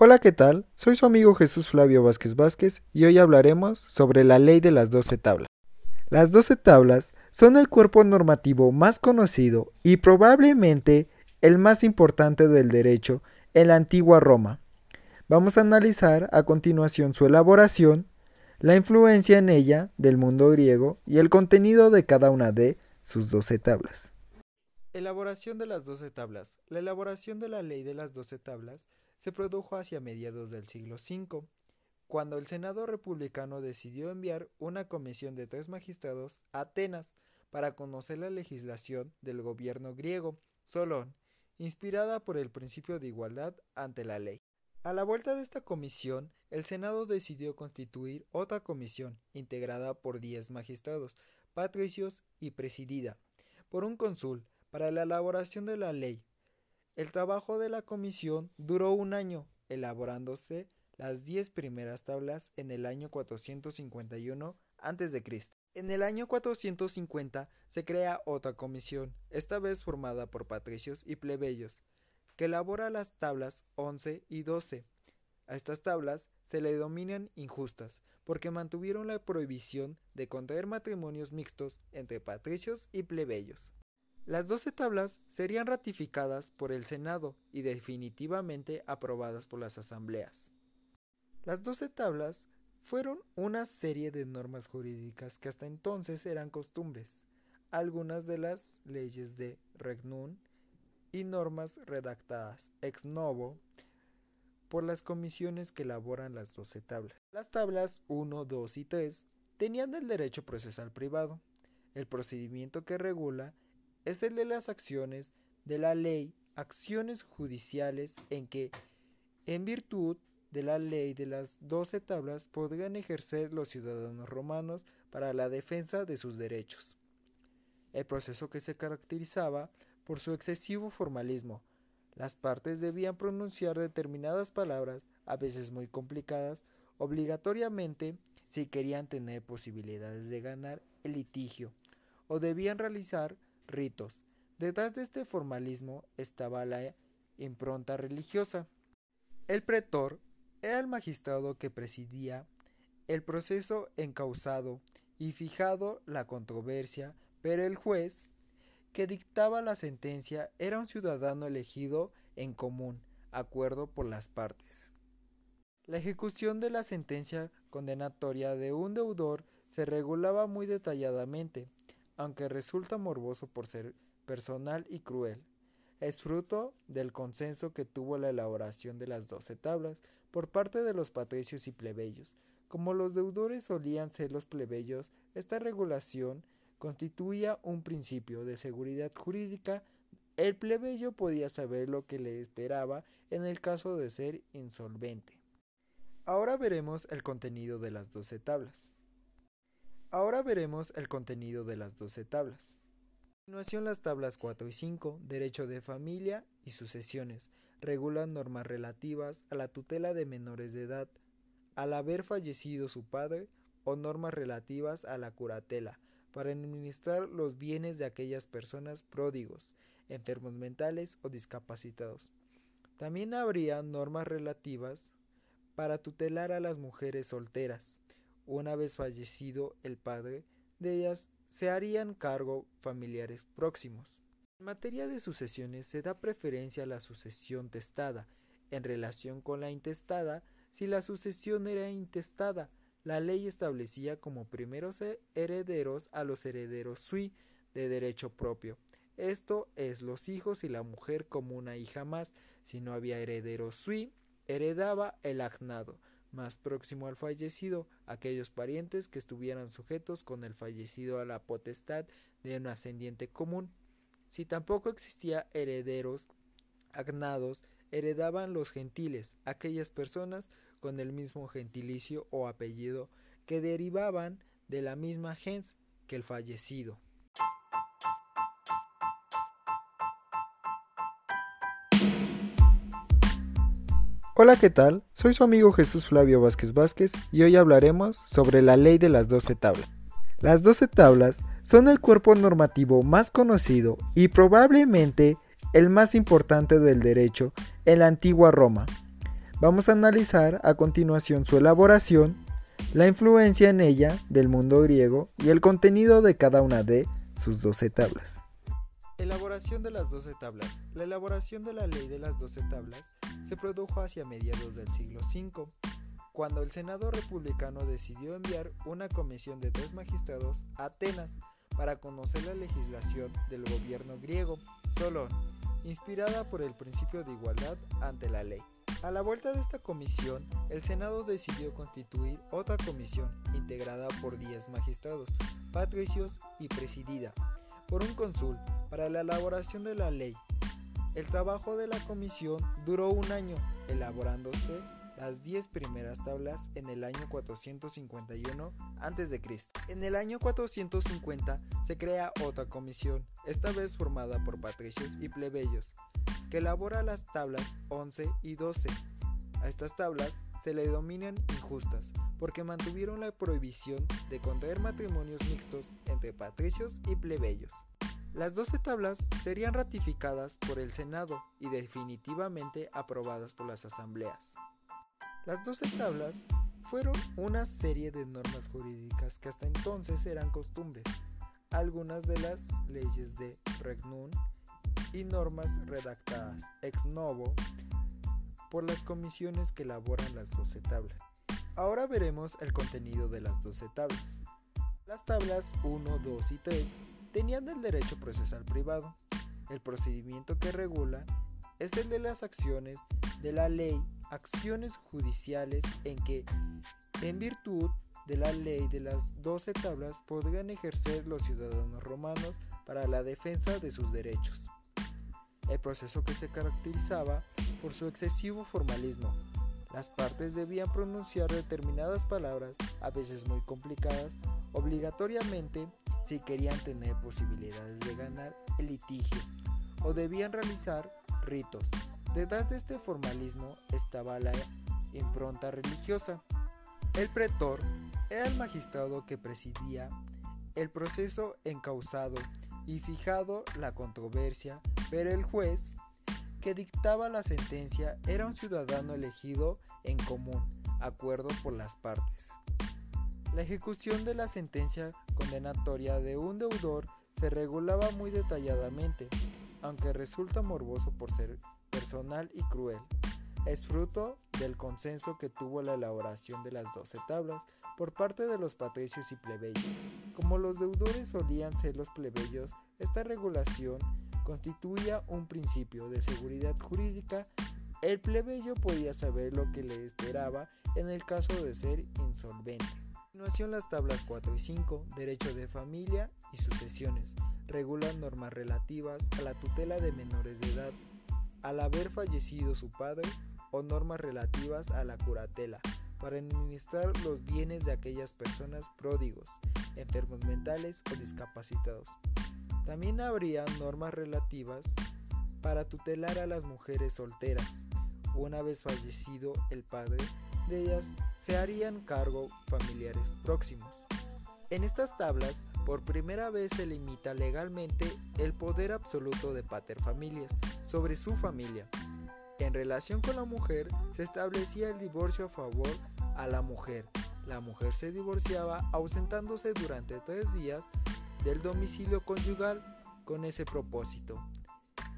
Hola, ¿qué tal? Soy su amigo Jesús Flavio Vázquez Vázquez y hoy hablaremos sobre la ley de las doce tablas. Las doce tablas son el cuerpo normativo más conocido y probablemente el más importante del derecho en la antigua Roma. Vamos a analizar a continuación su elaboración, la influencia en ella del mundo griego y el contenido de cada una de sus doce tablas. Elaboración de las doce tablas. La elaboración de la ley de las doce tablas se produjo hacia mediados del siglo V, cuando el Senado republicano decidió enviar una comisión de tres magistrados a Atenas para conocer la legislación del gobierno griego, Solón, inspirada por el principio de igualdad ante la ley. A la vuelta de esta comisión, el Senado decidió constituir otra comisión, integrada por diez magistrados, patricios y presidida por un cónsul, para la elaboración de la ley, el trabajo de la comisión duró un año, elaborándose las diez primeras tablas en el año 451 a.C. En el año 450 se crea otra comisión, esta vez formada por patricios y plebeyos, que elabora las tablas 11 y 12. A estas tablas se le denominan injustas, porque mantuvieron la prohibición de contraer matrimonios mixtos entre patricios y plebeyos. Las doce tablas serían ratificadas por el Senado y definitivamente aprobadas por las asambleas. Las doce tablas fueron una serie de normas jurídicas que hasta entonces eran costumbres, algunas de las leyes de regnum y normas redactadas ex novo por las comisiones que elaboran las doce tablas. Las tablas 1, 2 y 3 tenían el derecho procesal privado, el procedimiento que regula es el de las acciones de la ley, acciones judiciales en que, en virtud de la ley de las doce tablas, podrían ejercer los ciudadanos romanos para la defensa de sus derechos. El proceso que se caracterizaba por su excesivo formalismo. Las partes debían pronunciar determinadas palabras, a veces muy complicadas, obligatoriamente si querían tener posibilidades de ganar el litigio, o debían realizar ritos. Detrás de este formalismo estaba la impronta religiosa. El pretor era el magistrado que presidía el proceso encausado y fijado la controversia, pero el juez que dictaba la sentencia era un ciudadano elegido en común acuerdo por las partes. La ejecución de la sentencia condenatoria de un deudor se regulaba muy detalladamente, aunque resulta morboso por ser personal y cruel. Es fruto del consenso que tuvo la elaboración de las doce tablas por parte de los patricios y plebeyos. Como los deudores solían ser los plebeyos, esta regulación constituía un principio de seguridad jurídica. El plebeyo podía saber lo que le esperaba en el caso de ser insolvente. Ahora veremos el contenido de las doce tablas. Ahora veremos el contenido de las doce tablas. A continuación las tablas 4 y 5, derecho de familia y sucesiones, regulan normas relativas a la tutela de menores de edad, al haber fallecido su padre, o normas relativas a la curatela, para administrar los bienes de aquellas personas pródigos, enfermos mentales o discapacitados. También habría normas relativas para tutelar a las mujeres solteras, una vez fallecido el padre de ellas, se harían cargo familiares próximos. En materia de sucesiones se da preferencia a la sucesión testada. En relación con la intestada, si la sucesión era intestada, la ley establecía como primeros herederos a los herederos sui de derecho propio. Esto es los hijos y la mujer como una hija más. Si no había herederos sui, heredaba el agnado más próximo al fallecido, aquellos parientes que estuvieran sujetos con el fallecido a la potestad de un ascendiente común. Si tampoco existía herederos agnados, heredaban los gentiles, aquellas personas con el mismo gentilicio o apellido que derivaban de la misma gens que el fallecido. Hola, ¿qué tal? Soy su amigo Jesús Flavio Vázquez Vázquez y hoy hablaremos sobre la ley de las doce tablas. Las doce tablas son el cuerpo normativo más conocido y probablemente el más importante del derecho en la antigua Roma. Vamos a analizar a continuación su elaboración, la influencia en ella del mundo griego y el contenido de cada una de sus 12 tablas. Elaboración de las 12 tablas. La elaboración de la ley de las 12 tablas se produjo hacia mediados del siglo V, cuando el Senado republicano decidió enviar una comisión de tres magistrados a Atenas para conocer la legislación del gobierno griego, Solón, inspirada por el principio de igualdad ante la ley. A la vuelta de esta comisión, el Senado decidió constituir otra comisión integrada por 10 magistrados, patricios y presidida por un cónsul para la elaboración de la ley. El trabajo de la comisión duró un año, elaborándose las 10 primeras tablas en el año 451 a.C. En el año 450 se crea otra comisión, esta vez formada por patricios y plebeyos, que elabora las tablas 11 y 12. A estas tablas se le denominan injustas porque mantuvieron la prohibición de contraer matrimonios mixtos entre patricios y plebeyos. Las 12 tablas serían ratificadas por el Senado y definitivamente aprobadas por las asambleas. Las doce tablas fueron una serie de normas jurídicas que hasta entonces eran costumbres, algunas de las leyes de Regnum y normas redactadas ex novo por las comisiones que elaboran las doce tablas. Ahora veremos el contenido de las doce tablas. Las tablas 1, 2 y 3 tenían el derecho procesal privado. El procedimiento que regula es el de las acciones de la ley acciones judiciales en que, en virtud de la ley de las doce tablas, podrían ejercer los ciudadanos romanos para la defensa de sus derechos. El proceso que se caracterizaba por su excesivo formalismo. Las partes debían pronunciar determinadas palabras, a veces muy complicadas, obligatoriamente si querían tener posibilidades de ganar el litigio, o debían realizar ritos, Detrás de este formalismo estaba la impronta religiosa. El pretor era el magistrado que presidía el proceso encausado y fijado la controversia, pero el juez que dictaba la sentencia era un ciudadano elegido en común, acuerdo por las partes. La ejecución de la sentencia condenatoria de un deudor se regulaba muy detalladamente, aunque resulta morboso por ser personal y cruel. Es fruto del consenso que tuvo la elaboración de las doce tablas por parte de los patricios y plebeyos. Como los deudores solían ser los plebeyos, esta regulación constituía un principio de seguridad jurídica. El plebeyo podía saber lo que le esperaba en el caso de ser insolvente. A continuación las tablas 4 y 5, derecho de familia y sucesiones, regulan normas relativas a la tutela de menores de edad, al haber fallecido su padre o normas relativas a la curatela para administrar los bienes de aquellas personas pródigos, enfermos mentales o discapacitados. También habría normas relativas para tutelar a las mujeres solteras. Una vez fallecido el padre de ellas, se harían cargo familiares próximos. En estas tablas, por primera vez se limita legalmente el poder absoluto de paterfamilias sobre su familia. En relación con la mujer, se establecía el divorcio a favor a la mujer. La mujer se divorciaba ausentándose durante tres días del domicilio conyugal con ese propósito.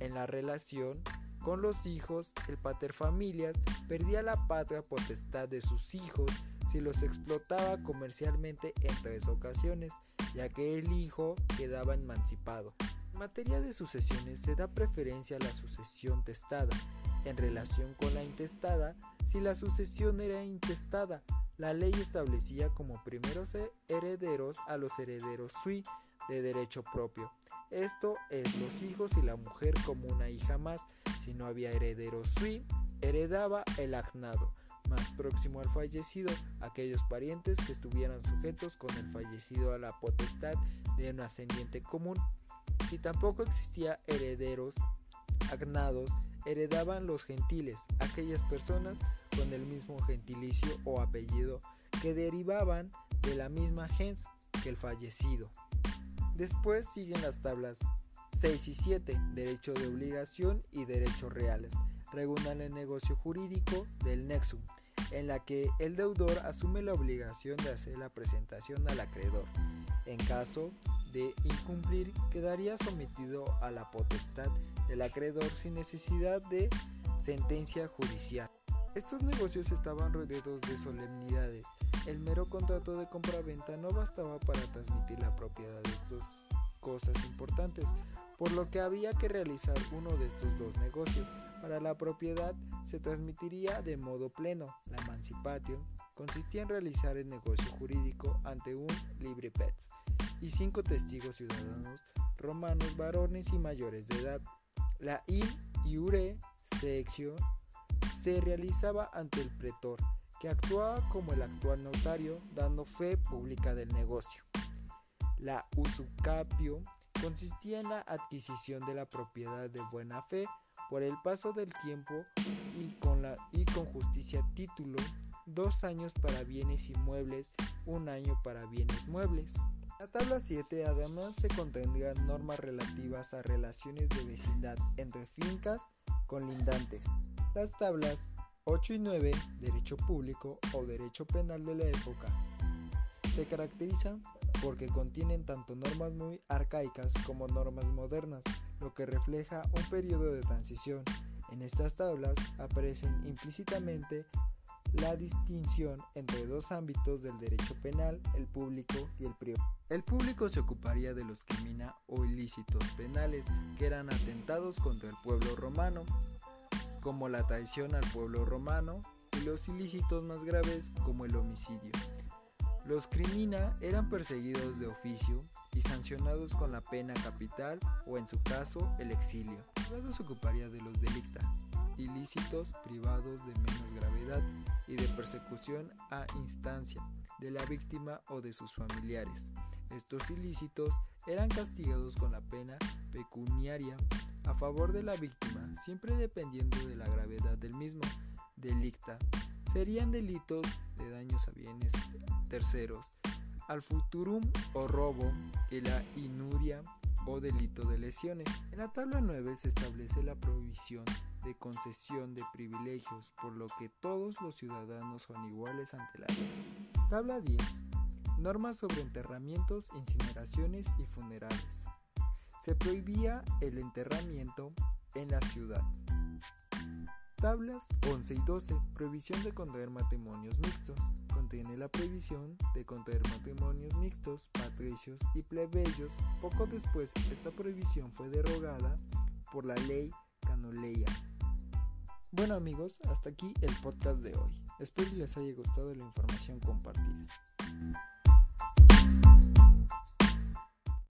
En la relación con los hijos, el paterfamilias perdía la patria potestad de sus hijos si los explotaba comercialmente en tres ocasiones, ya que el hijo quedaba emancipado. En materia de sucesiones se da preferencia a la sucesión testada. En relación con la intestada, si la sucesión era intestada, la ley establecía como primeros herederos a los herederos sui de derecho propio. Esto es los hijos y la mujer como una hija más. Si no había herederos sui, heredaba el agnado más próximo al fallecido, aquellos parientes que estuvieran sujetos con el fallecido a la potestad de un ascendiente común. Si tampoco existía herederos agnados, heredaban los gentiles, aquellas personas con el mismo gentilicio o apellido que derivaban de la misma gens que el fallecido. Después siguen las tablas 6 y 7, derecho de obligación y derechos reales. regulan el negocio jurídico del nexum, en la que el deudor asume la obligación de hacer la presentación al acreedor. En caso de incumplir, quedaría sometido a la potestad del acreedor sin necesidad de sentencia judicial. Estos negocios estaban rodeados de solemnidades. El mero contrato de compra-venta no bastaba para transmitir la propiedad de estas cosas importantes, por lo que había que realizar uno de estos dos negocios. Para la propiedad se transmitiría de modo pleno. La emancipation consistía en realizar el negocio jurídico ante un libre pets y cinco testigos ciudadanos romanos varones y mayores de edad. La in iure sección se realizaba ante el pretor, que actuaba como el actual notario, dando fe pública del negocio. La usucapio consistía en la adquisición de la propiedad de buena fe por el paso del tiempo y con, justicia título, dos años para bienes inmuebles, un año para bienes muebles. La tabla 7 además se contendrán normas relativas a relaciones de vecindad entre fincas colindantes. Las tablas 8 y 9, derecho público o derecho penal de la época, se caracterizan porque contienen tanto normas muy arcaicas como normas modernas, lo que refleja un periodo de transición. En estas tablas aparecen implícitamente la distinción entre dos ámbitos del derecho penal, el público y el privado. El público se ocuparía de los crimina o ilícitos penales, que eran atentados contra el pueblo romano, como la traición al pueblo romano, y los ilícitos más graves como el homicidio. Los crimina eran perseguidos de oficio y sancionados con la pena capital o en su caso el exilio. Privado se ocuparía de los delicta, ilícitos privados de menos gravedad y de persecución a instancia de la víctima o de sus familiares. Estos ilícitos eran castigados con la pena pecuniaria a favor de la víctima, siempre dependiendo de la gravedad del mismo delicta serían delitos de daños a bienes terceros, al futurum o robo y la inuria o delito de lesiones. En la tabla 9 se establece la prohibición de concesión de privilegios, por lo que todos los ciudadanos son iguales ante la ley. Tabla 10. Normas sobre enterramientos, incineraciones y funerales. Se prohibía el enterramiento en la ciudad. Tablas 11 y 12. Prohibición de contraer matrimonios mixtos. Contiene la prohibición de contraer matrimonios mixtos, patricios y plebeyos. Poco después, esta prohibición fue derogada por la ley Canoleia. Bueno amigos, hasta aquí el podcast de hoy. Espero que les haya gustado la información compartida.